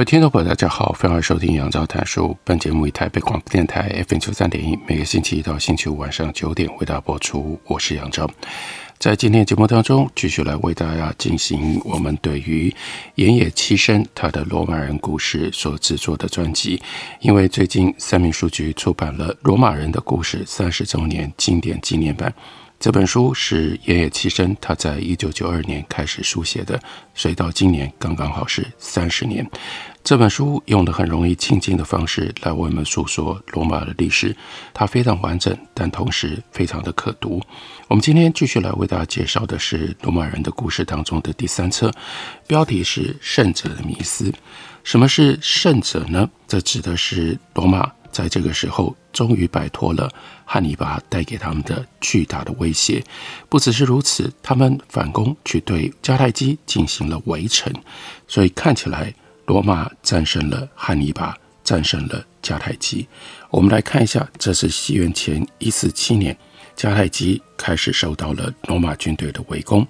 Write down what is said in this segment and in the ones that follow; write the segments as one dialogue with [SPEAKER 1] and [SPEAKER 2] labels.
[SPEAKER 1] 各位听众朋友，大家好，欢迎收听杨照谈书。本节目以台北广播电台 FM 九三点一，每个星期一到星期五晚上九点为大家播出。我是杨照，在今天节目当中，继续来为大家进行我们对于岩野七生他的罗马人故事所制作的专辑。因为最近三民书局出版了《罗马人的故事》三十周年经典纪念版。这本书是岩野七生他在一九九二年开始书写的，所以到今年刚刚好是三十年。这本书用的很容易亲近的方式来为我们诉说罗马的历史，它非常完整，但同时非常的可读。我们今天继续来为大家介绍的是《罗马人的故事》当中的第三册，标题是“胜者的迷思”。什么是胜者呢？这指的是罗马。在这个时候，终于摆脱了汉尼拔带给他们的巨大的威胁。不只是如此，他们反攻去对迦太基进行了围城，所以看起来罗马战胜了汉尼拔，战胜了迦太基。我们来看一下，这是西元前一四七年，迦太基开始受到了罗马军队的围攻。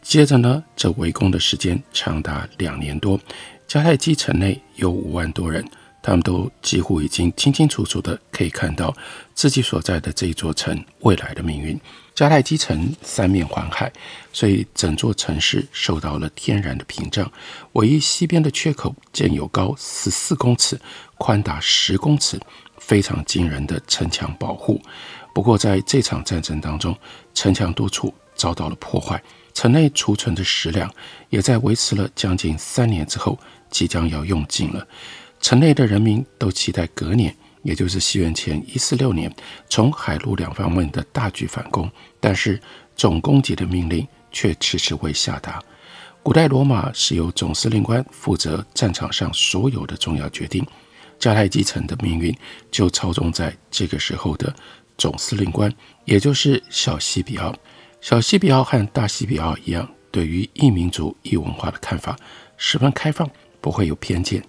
[SPEAKER 1] 接着呢，这围攻的时间长达两年多，迦太基城内有五万多人。他们都几乎已经清清楚楚地可以看到自己所在的这座城未来的命运。迦太基城三面环海，所以整座城市受到了天然的屏障。唯一西边的缺口建有高十四公尺、宽达十公尺、非常惊人的城墙保护。不过，在这场战争当中，城墙多处遭到了破坏，城内储存的食粮也在维持了将近三年之后，即将要用尽了。城内的人民都期待隔年，也就是西元前一四六年，从海陆两方面的大举反攻，但是总攻击的命令却迟迟未下达。古代罗马是由总司令官负责战场上所有的重要决定，迦太基城的命运就操纵在这个时候的总司令官，也就是小西比奥。小西比奥和大西比奥一样，对于异民族、异文化的看法十分开放，不会有偏见。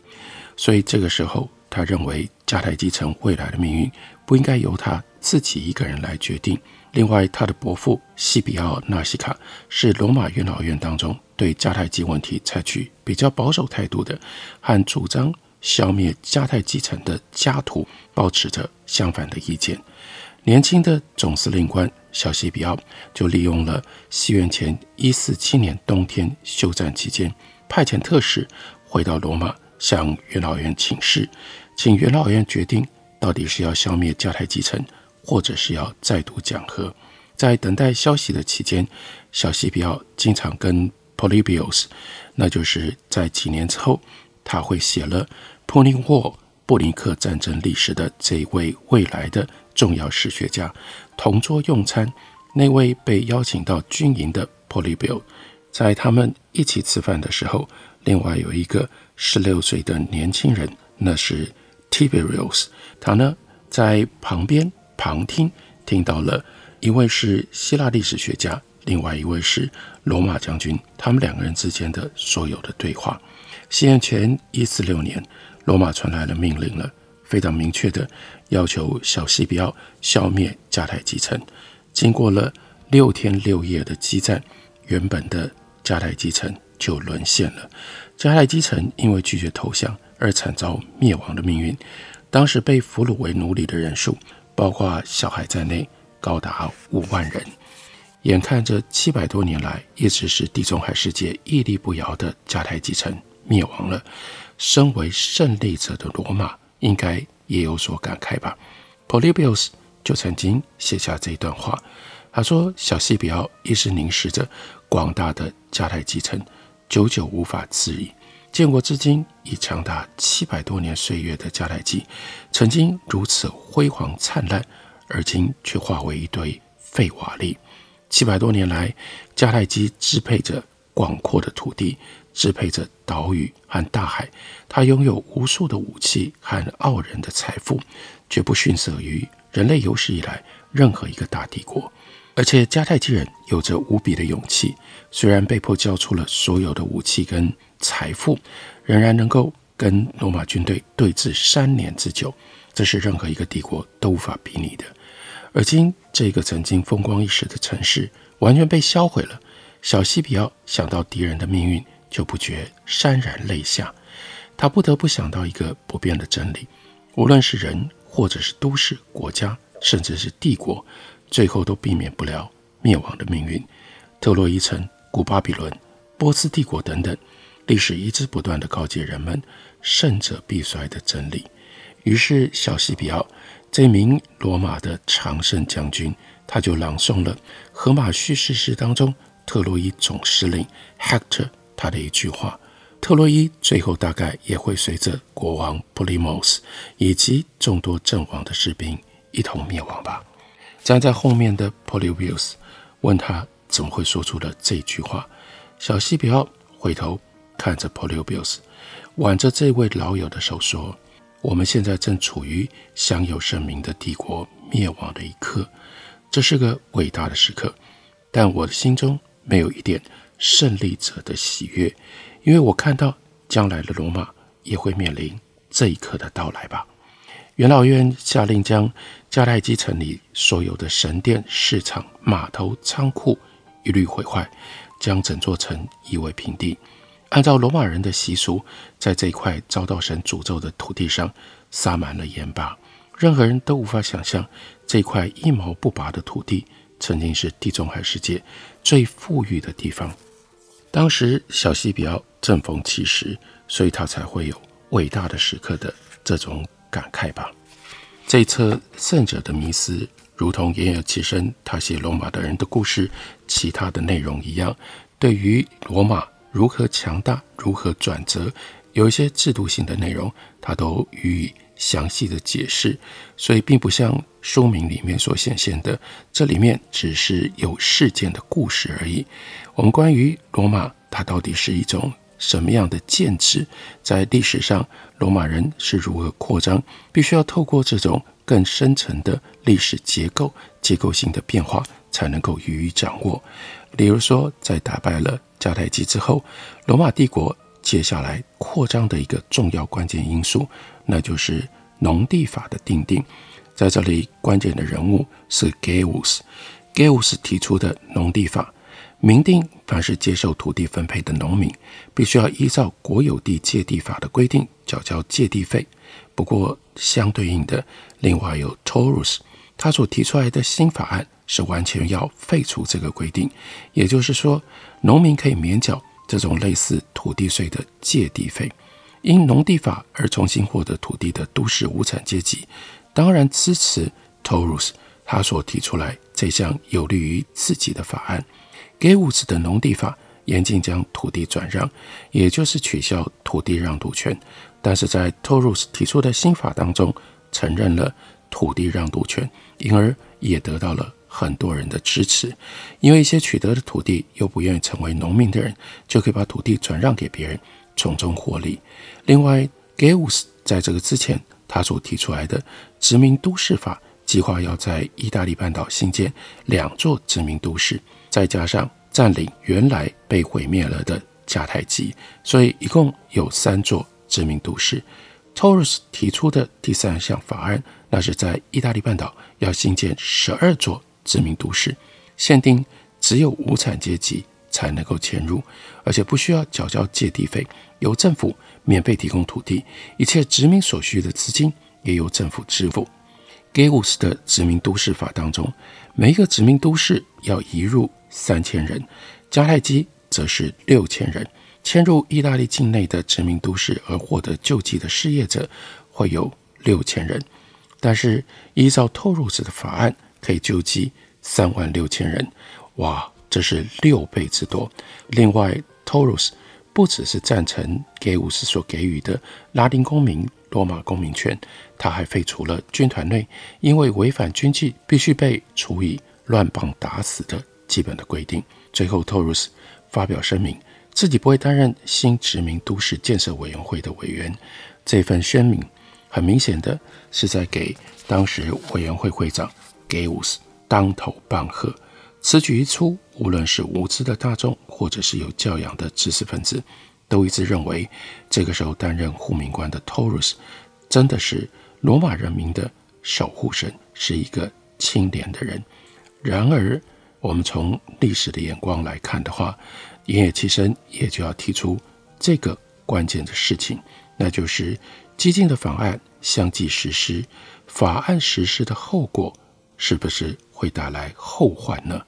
[SPEAKER 1] 所以这个时候，他认为迦太基城未来的命运不应该由他自己一个人来决定。另外，他的伯父西比奥纳西卡是罗马元老院当中对迦太基问题采取比较保守态度的，和主张消灭迦太基城的家徒保持着相反的意见。年轻的总司令官小西比奥就利用了西元前一四七年冬天休战期间，派遣特使回到罗马。向元老院请示，请元老院决定到底是要消灭迦太基城，或者是要再度讲和。在等待消息的期间，小西比奥经常跟 Polybius，那就是在几年之后，他会写了《Punic War》布林克战争历史的这一位未来的重要史学家同桌用餐。那位被邀请到军营的 Polybius，在他们一起吃饭的时候，另外有一个。十六岁的年轻人，那是 Tiberius。他呢，在旁边旁听，听到了一位是希腊历史学家，另外一位是罗马将军，他们两个人之间的所有的对话。西元前一四六年，罗马传来了命令了，非常明确的要求小西比奥消灭迦太基城。经过了六天六夜的激战，原本的迦太基城就沦陷了。迦太基城因为拒绝投降而惨遭灭亡的命运，当时被俘虏为奴隶的人数，包括小孩在内，高达五万人。眼看着七百多年来一直是地中海世界屹立不摇的迦太基城灭亡了，身为胜利者的罗马应该也有所感慨吧。Polybius 就曾经写下这一段话，他说：“小西比奥一直凝视着广大的迦太基城。”久久无法自已。建国至今已长达七百多年岁月的迦太基，曾经如此辉煌灿烂，而今却化为一堆废瓦砾。七百多年来，迦太基支配着广阔的土地，支配着岛屿和大海。他拥有无数的武器和傲人的财富，绝不逊色于人类有史以来任何一个大帝国。而且迦太基人有着无比的勇气，虽然被迫交出了所有的武器跟财富，仍然能够跟罗马军队对峙三年之久，这是任何一个帝国都无法比拟的。而今这个曾经风光一时的城市完全被销毁了，小西比奥想到敌人的命运，就不觉潸然泪下。他不得不想到一个不变的真理：无论是人，或者是都市、国家，甚至是帝国。最后都避免不了灭亡的命运。特洛伊城、古巴比伦、波斯帝国等等，历史一直不断地告诫人们“胜者必衰”的真理。于是，小西比奥这名罗马的常胜将军，他就朗诵了《荷马叙事诗》当中特洛伊总司令 Hector 他的一句话：“特洛伊最后大概也会随着国王 Polymos 以及众多阵亡的士兵一同灭亡吧。”站在后面的 Polybius 问他怎么会说出了这句话。小西比奥回头看着 Polybius，挽着这位老友的手说：“我们现在正处于享有盛名的帝国灭亡的一刻，这是个伟大的时刻。但我的心中没有一点胜利者的喜悦，因为我看到将来的罗马也会面临这一刻的到来吧。”元老院下令将迦太基城里所有的神殿、市场、码头、仓库一律毁坏，将整座城夷为平地。按照罗马人的习俗，在这块遭到神诅咒的土地上撒满了盐巴。任何人都无法想象，这块一毛不拔的土地曾经是地中海世界最富裕的地方。当时小西比奥正逢其时，所以他才会有伟大的时刻的这种。感慨吧，这一册圣者的迷思，如同言有其身，他写罗马的人的故事，其他的内容一样，对于罗马如何强大、如何转折，有一些制度性的内容，他都予以详细的解释。所以，并不像书名里面所显现的，这里面只是有事件的故事而已。我们关于罗马，它到底是一种什么样的建制？在历史上，罗马人是如何扩张？必须要透过这种更深层的历史结构、结构性的变化，才能够予以掌握。例如说，在打败了迦太基之后，罗马帝国接下来扩张的一个重要关键因素，那就是农地法的订定。在这里，关键的人物是 Gaius，Gaius 提出的农地法。明定，凡是接受土地分配的农民，必须要依照国有地借地法的规定缴交借地费。不过，相对应的，另外有 Taurus，他所提出来的新法案是完全要废除这个规定。也就是说，农民可以免缴这种类似土地税的借地费。因农地法而重新获得土地的都市无产阶级，当然支持 Torus 他所提出来这项有利于自己的法案。Gaius 的农地法严禁将土地转让，也就是取消土地让渡权。但是在 Torus 提出的新法当中，承认了土地让渡权，因而也得到了很多人的支持。因为一些取得的土地又不愿意成为农民的人，就可以把土地转让给别人，从中获利。另外，Gaius 在这个之前，他所提出来的殖民都市法，计划要在意大利半岛新建两座殖民都市。再加上占领原来被毁灭了的迦太基，所以一共有三座殖民都市。Taurus 提出的第三项法案，那是在意大利半岛要新建十二座殖民都市，限定只有无产阶级才能够迁入，而且不需要缴交借地费，由政府免费提供土地，一切殖民所需的资金也由政府支付。Gaius 的殖民都市法当中，每一个殖民都市要移入。三千人，迦太基则是六千人。迁入意大利境内的殖民都市而获得救济的失业者会有六千人，但是依照托鲁斯的法案，可以救济三万六千人。哇，这是六倍之多。另外，，Torus 不只是赞成给武士所给予的拉丁公民罗马公民权，他还废除了军团内因为违反军纪必须被处以乱棒打死的。基本的规定。最后，，Torus 发表声明，自己不会担任新殖民都市建设委员会的委员。这份声明很明显的是在给当时委员会会长 Gaius 当头棒喝。此举一出，无论是无知的大众，或者是有教养的知识分子，都一致认为，这个时候担任护民官的 Taurus 真的是罗马人民的守护神，是一个清廉的人。然而，我们从历史的眼光来看的话，盐野七身也就要提出这个关键的事情，那就是激进的法案相继实施，法案实施的后果是不是会带来后患呢？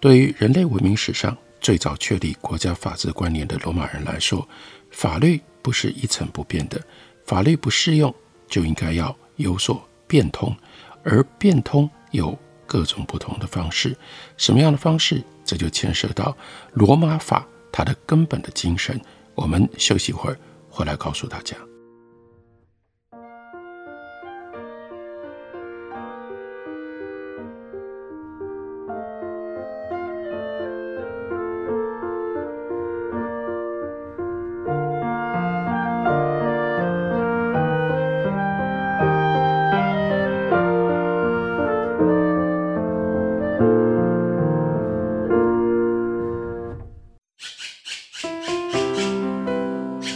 [SPEAKER 1] 对于人类文明史上最早确立国家法治观念的罗马人来说，法律不是一成不变的，法律不适用就应该要有所变通，而变通有各种不同的方式。什么样的方式？这就牵涉到罗马法它的根本的精神。我们休息一会儿，回来告诉大家。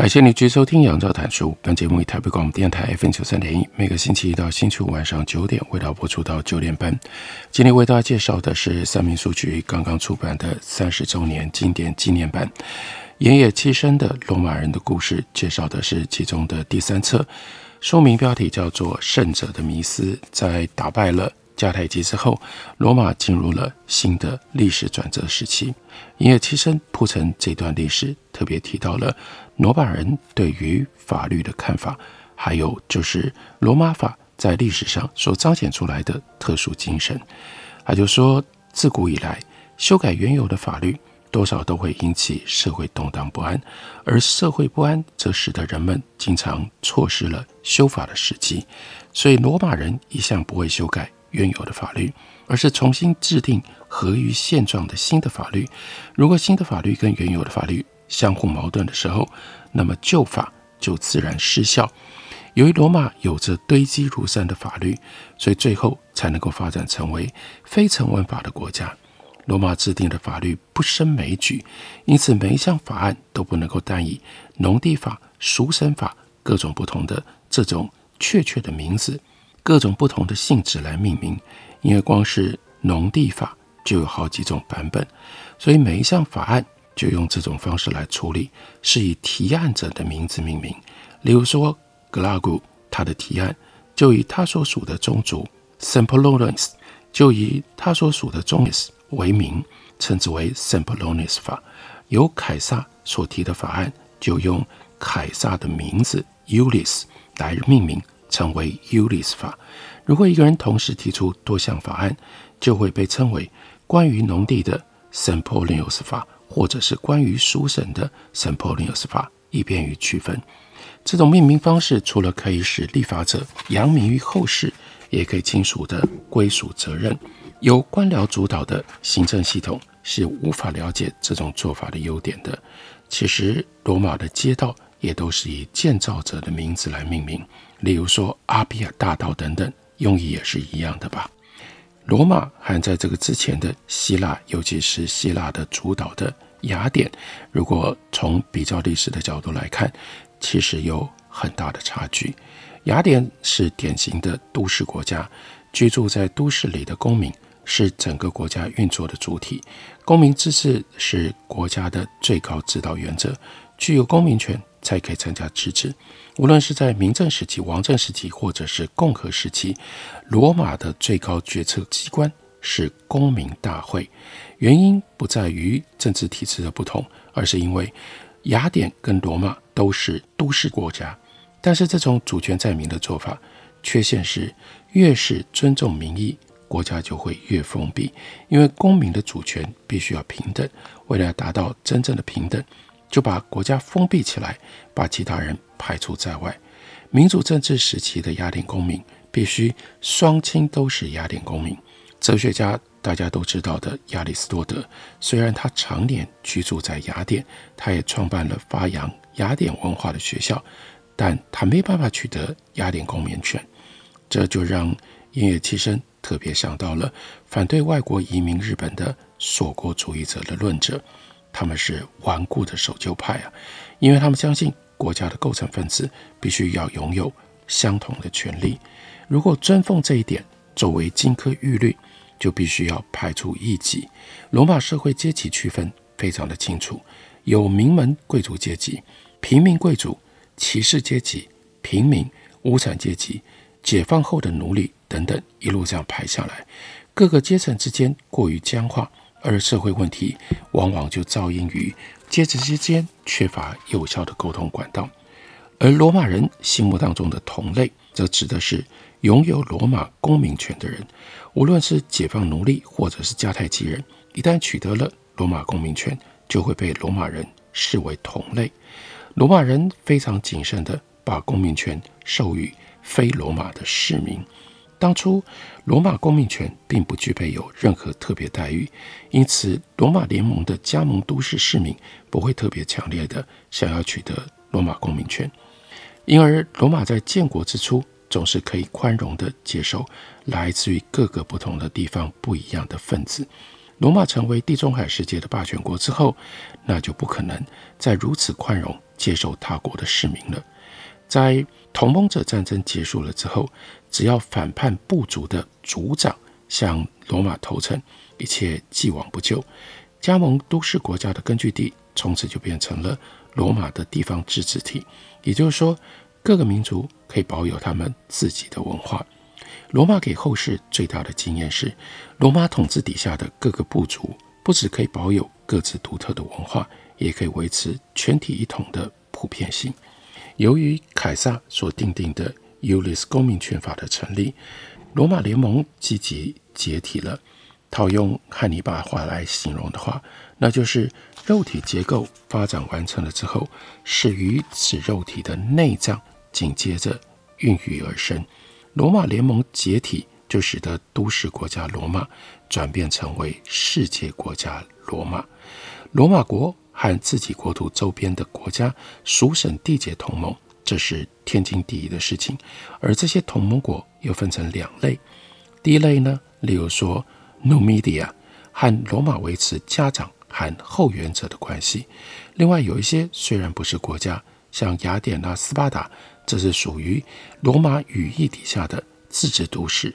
[SPEAKER 1] 感谢你继续收听《杨照谈书》。本节目以台北广播电台 FM 九三点一，每个星期一到星期五晚上九点，为大家播出到九点半。今天为大家介绍的是三民书局刚刚出版的三十周年经典纪念版《盐野七身的罗马人的故事》，介绍的是其中的第三册，书名标题叫做《胜者的迷思》。在打败了迦太基之后，罗马进入了新的历史转折时期。盐野七身铺陈这段历史，特别提到了罗马人对于法律的看法，还有就是罗马法在历史上所彰显出来的特殊精神。他就说，自古以来，修改原有的法律，多少都会引起社会动荡不安，而社会不安则使得人们经常错失了修法的时机。所以，罗马人一向不会修改。原有的法律，而是重新制定合于现状的新的法律。如果新的法律跟原有的法律相互矛盾的时候，那么旧法就自然失效。由于罗马有着堆积如山的法律，所以最后才能够发展成为非成文法的国家。罗马制定的法律不胜枚举，因此每一项法案都不能够单以农地法、赎身法各种不同的这种确切的名字。各种不同的性质来命名，因为光是农地法就有好几种版本，所以每一项法案就用这种方式来处理，是以提案者的名字命名。例如说，格拉古他的提案就以他所属的宗族 Sempolones 就以他所属的宗族为名，称之为 Sempolones 法。由凯撒所提的法案就用凯撒的名字 Iulius 来命名。称为 Iulius 法。如果一个人同时提出多项法案，就会被称为关于农地的 Sempronius 法，或者是关于书神的 Sempronius 法，以便于区分。这种命名方式除了可以使立法者扬名于后世，也可以清楚地归属责任。由官僚主导的行政系统是无法了解这种做法的优点的。其实，罗马的街道也都是以建造者的名字来命名，例如说阿比亚大道等等，用意也是一样的吧。罗马和在这个之前的希腊，尤其是希腊的主导的雅典，如果从比较历史的角度来看，其实有很大的差距。雅典是典型的都市国家，居住在都市里的公民是整个国家运作的主体，公民自治是国家的最高指导原则，具有公民权才可以参加支持。无论是在明政时期、王政时期，或者是共和时期，罗马的最高决策机关是公民大会。原因不在于政治体制的不同，而是因为雅典跟罗马都是都市国家。但是这种主权在民的做法，缺陷是越是尊重民意，国家就会越封闭，因为公民的主权必须要平等。为了达到真正的平等，就把国家封闭起来，把其他人排除在外。民主政治时期的雅典公民必须双亲都是雅典公民。哲学家大家都知道的亚里士多德，虽然他常年居住在雅典，他也创办了发扬雅典文化的学校，但他没办法取得雅典公民权。这就让音乐七生特别想到了反对外国移民日本的锁国主义者的论者。他们是顽固的守旧派啊，因为他们相信国家的构成分子必须要拥有相同的权利。如果尊奉这一点作为金科玉律，就必须要排除异己。罗马社会阶级区分非常的清楚，有名门贵族阶级、平民贵族、骑士阶级、平民、无产阶级、解放后的奴隶等等，一路这样排下来，各个阶层之间过于僵化。而社会问题往往就肇因于阶级之间缺乏有效的沟通管道，而罗马人心目当中的同类，则指的是拥有罗马公民权的人，无论是解放奴隶或者是迦太基人，一旦取得了罗马公民权，就会被罗马人视为同类。罗马人非常谨慎地把公民权授予非罗马的市民。当初，罗马公民权并不具备有任何特别待遇，因此罗马联盟的加盟都市市民不会特别强烈的想要取得罗马公民权。因而，罗马在建国之初总是可以宽容地接受来自于各个不同的地方不一样的分子。罗马成为地中海世界的霸权国之后，那就不可能再如此宽容接受他国的市民了。在同盟者战争结束了之后，只要反叛部族的族长向罗马投诚，一切既往不咎。加盟都市国家的根据地从此就变成了罗马的地方自治体，也就是说，各个民族可以保有他们自己的文化。罗马给后世最大的经验是，罗马统治底下的各个部族不只可以保有各自独特的文化，也可以维持全体一统的普遍性。由于凯撒所订定的 Iuris 公民权法的成立，罗马联盟积极解体了。套用汉尼拔话来形容的话，那就是肉体结构发展完成了之后，始于此肉体的内脏紧接着孕育而生。罗马联盟解体，就使得都市国家罗马转变成为世界国家罗马。罗马国。和自己国土周边的国家属省缔结同盟，这是天经地义的事情。而这些同盟国又分成两类，第一类呢，例如说 Numidia 和罗马维持家长和后援者的关系；另外有一些虽然不是国家，像雅典娜、斯巴达，这是属于罗马羽翼底下的自治都市。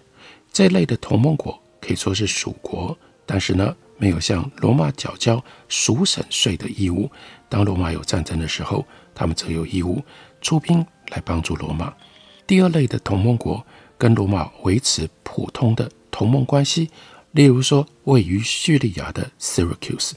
[SPEAKER 1] 这类的同盟国可以说是属国，但是呢，没有向罗马缴交赎省税的义务。当罗马有战争的时候，他们则有义务出兵来帮助罗马。第二类的同盟国跟罗马维持普通的同盟关系，例如说位于叙利亚的 Syracuse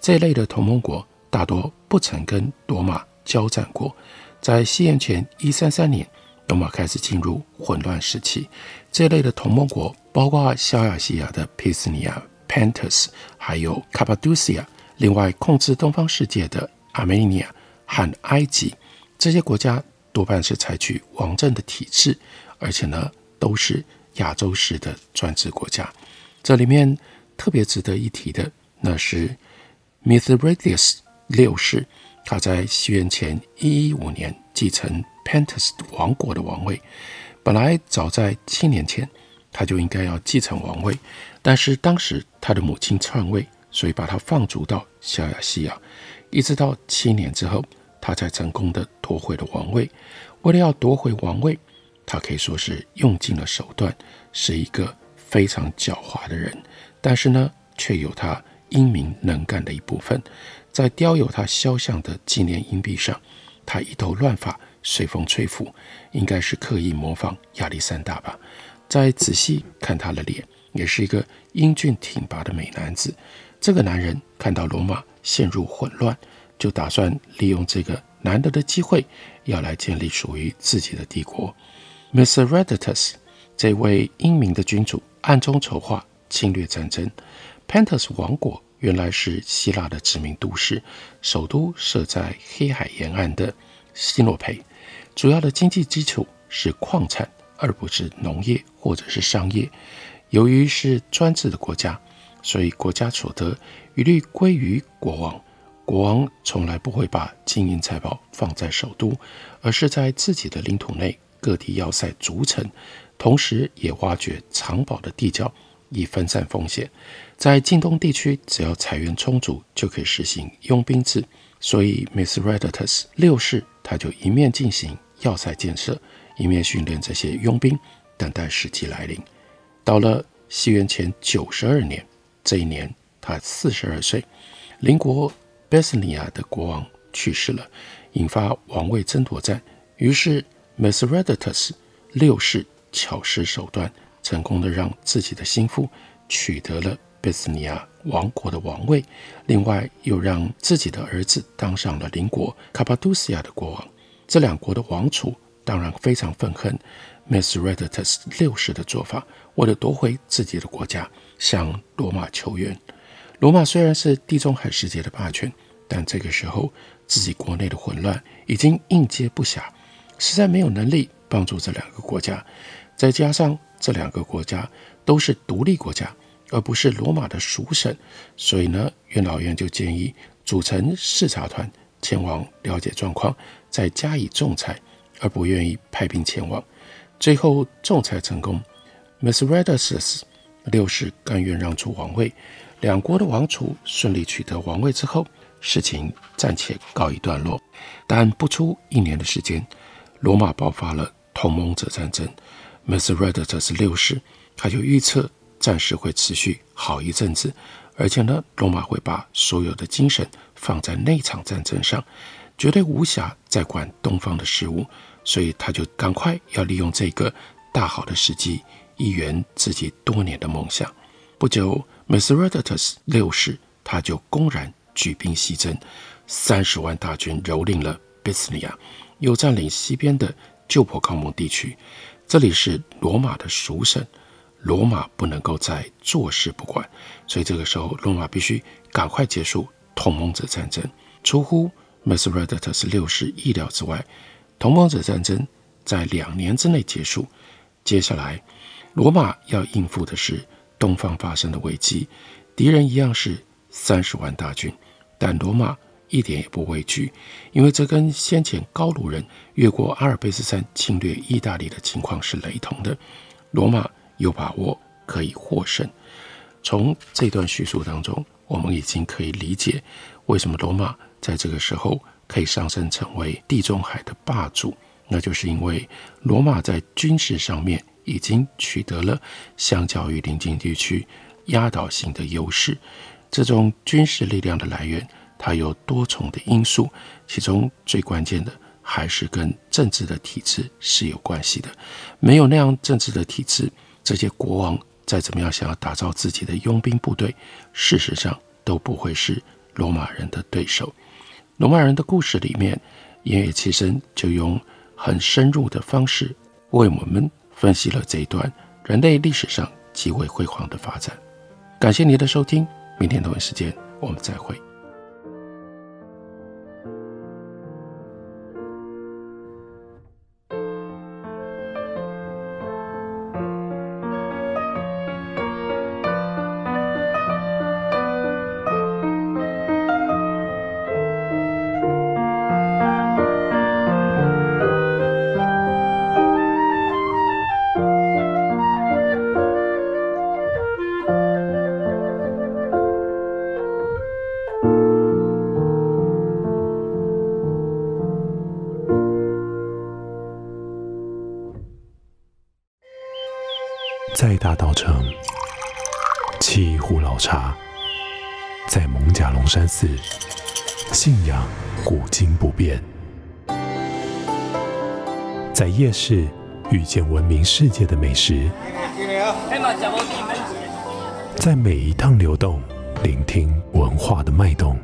[SPEAKER 1] 这一类的同盟国，大多不曾跟罗马交战过。在西元前一三三年，罗马开始进入混乱时期。这一类的同盟国包括小亚细亚的佩斯尼亚。Pontus 还有 Cappadocia，另外控制东方世界的 Armenia 和埃及，这些国家多半是采取王政的体制，而且呢都是亚洲式的专制国家。这里面特别值得一提的，那是 Mithridates 六世，他在西元前一一五年继承 Pontus 王国的王位。本来早在七年前，他就应该要继承王位，但是当时他的母亲篡位，所以把他放逐到小亚细亚，一直到七年之后，他才成功的夺回了王位。为了要夺回王位，他可以说是用尽了手段，是一个非常狡猾的人。但是呢，却有他英明能干的一部分。在雕有他肖像的纪念硬币上，他一头乱发，随风吹拂，应该是刻意模仿亚历山大吧。再仔细看他的脸，也是一个英俊挺拔的美男子。这个男人看到罗马陷入混乱，就打算利用这个难得的机会，要来建立属于自己的帝国。Mithridates 这位英明的君主暗中筹划侵略战争。Pontus 王国原来是希腊的殖民都市，首都设在黑海沿岸的西诺培，主要的经济基础是矿产。而不是农业或者是商业。由于是专制的国家，所以国家所得一律归于国王。国王从来不会把金银财宝放在首都，而是在自己的领土内各地要塞筑城，同时也挖掘藏宝的地窖，以分散风险。在近东地区，只要财源充足，就可以实行佣兵制。所以，Mithridates 六世他就一面进行要塞建设。一面训练这些佣兵，等待时机来临。到了西元前九十二年，这一年他四十二岁，邻国贝斯尼亚的国王去世了，引发王位争夺战。于是 Mithridates 六世巧施手段，成功的让自己的心腹取得了贝斯尼亚王国的王位，另外又让自己的儿子当上了邻国卡帕杜西亚的国王。这两国的王储。当然非常愤恨 Mithridates 六世的做法，为了夺回自己的国家，向罗马求援。罗马虽然是地中海世界的霸权，但这个时候自己国内的混乱已经应接不暇，实在没有能力帮助这两个国家。再加上这两个国家都是独立国家，而不是罗马的属省，所以呢，元老院就建议组成视察团前往了解状况，再加以仲裁。而不愿意派兵前往，最后仲裁成功。Mithridates 六世甘愿让出王位，两国的王储顺利取得王位之后，事情暂且告一段落。但不出一年的时间，罗马爆发了同盟者战争。Mithridates 六世他就预测战事会持续好一阵子，而且呢，罗马会把所有的精神放在那场战争上。绝对无暇再管东方的事务，所以他就赶快要利用这个大好的时机，一圆自己多年的梦想。不久 m i s r e d i t u s 六世他就公然举兵西征，三十万大军蹂躏了贝斯尼亚，又占领西边的旧破康蒙地区。这里是罗马的属省，罗马不能够再坐视不管，所以这个时候罗马必须赶快结束同盟者战争。出乎 m i s r e d i t u s 六世意料之外，同盟者战争在两年之内结束。接下来，罗马要应付的是东方发生的危机，敌人一样是三十万大军，但罗马一点也不畏惧，因为这跟先前高卢人越过阿尔卑斯山侵略意大利的情况是雷同的。罗马有把握可以获胜。从这段叙述当中，我们已经可以理解为什么罗马。在这个时候可以上升成为地中海的霸主，那就是因为罗马在军事上面已经取得了相较于邻近地区压倒性的优势。这种军事力量的来源，它有多重的因素，其中最关键的还是跟政治的体制是有关系的。没有那样政治的体制，这些国王再怎么样想要打造自己的佣兵部队，事实上都不会是罗马人的对手。罗马人的故事里面，音乐器声就用很深入的方式为我们分析了这一段人类历史上极为辉煌的发展。感谢您的收听，明天同一时间我们再
[SPEAKER 2] 会。大道城，沏一壶老茶，在艋舺龙山寺，信仰古今不变，在夜市遇见闻名世界的美食，在每一趟流动聆听文化的脉动。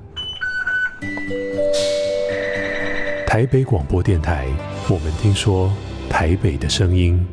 [SPEAKER 2] 台北广播电台，我们听说台北的声音。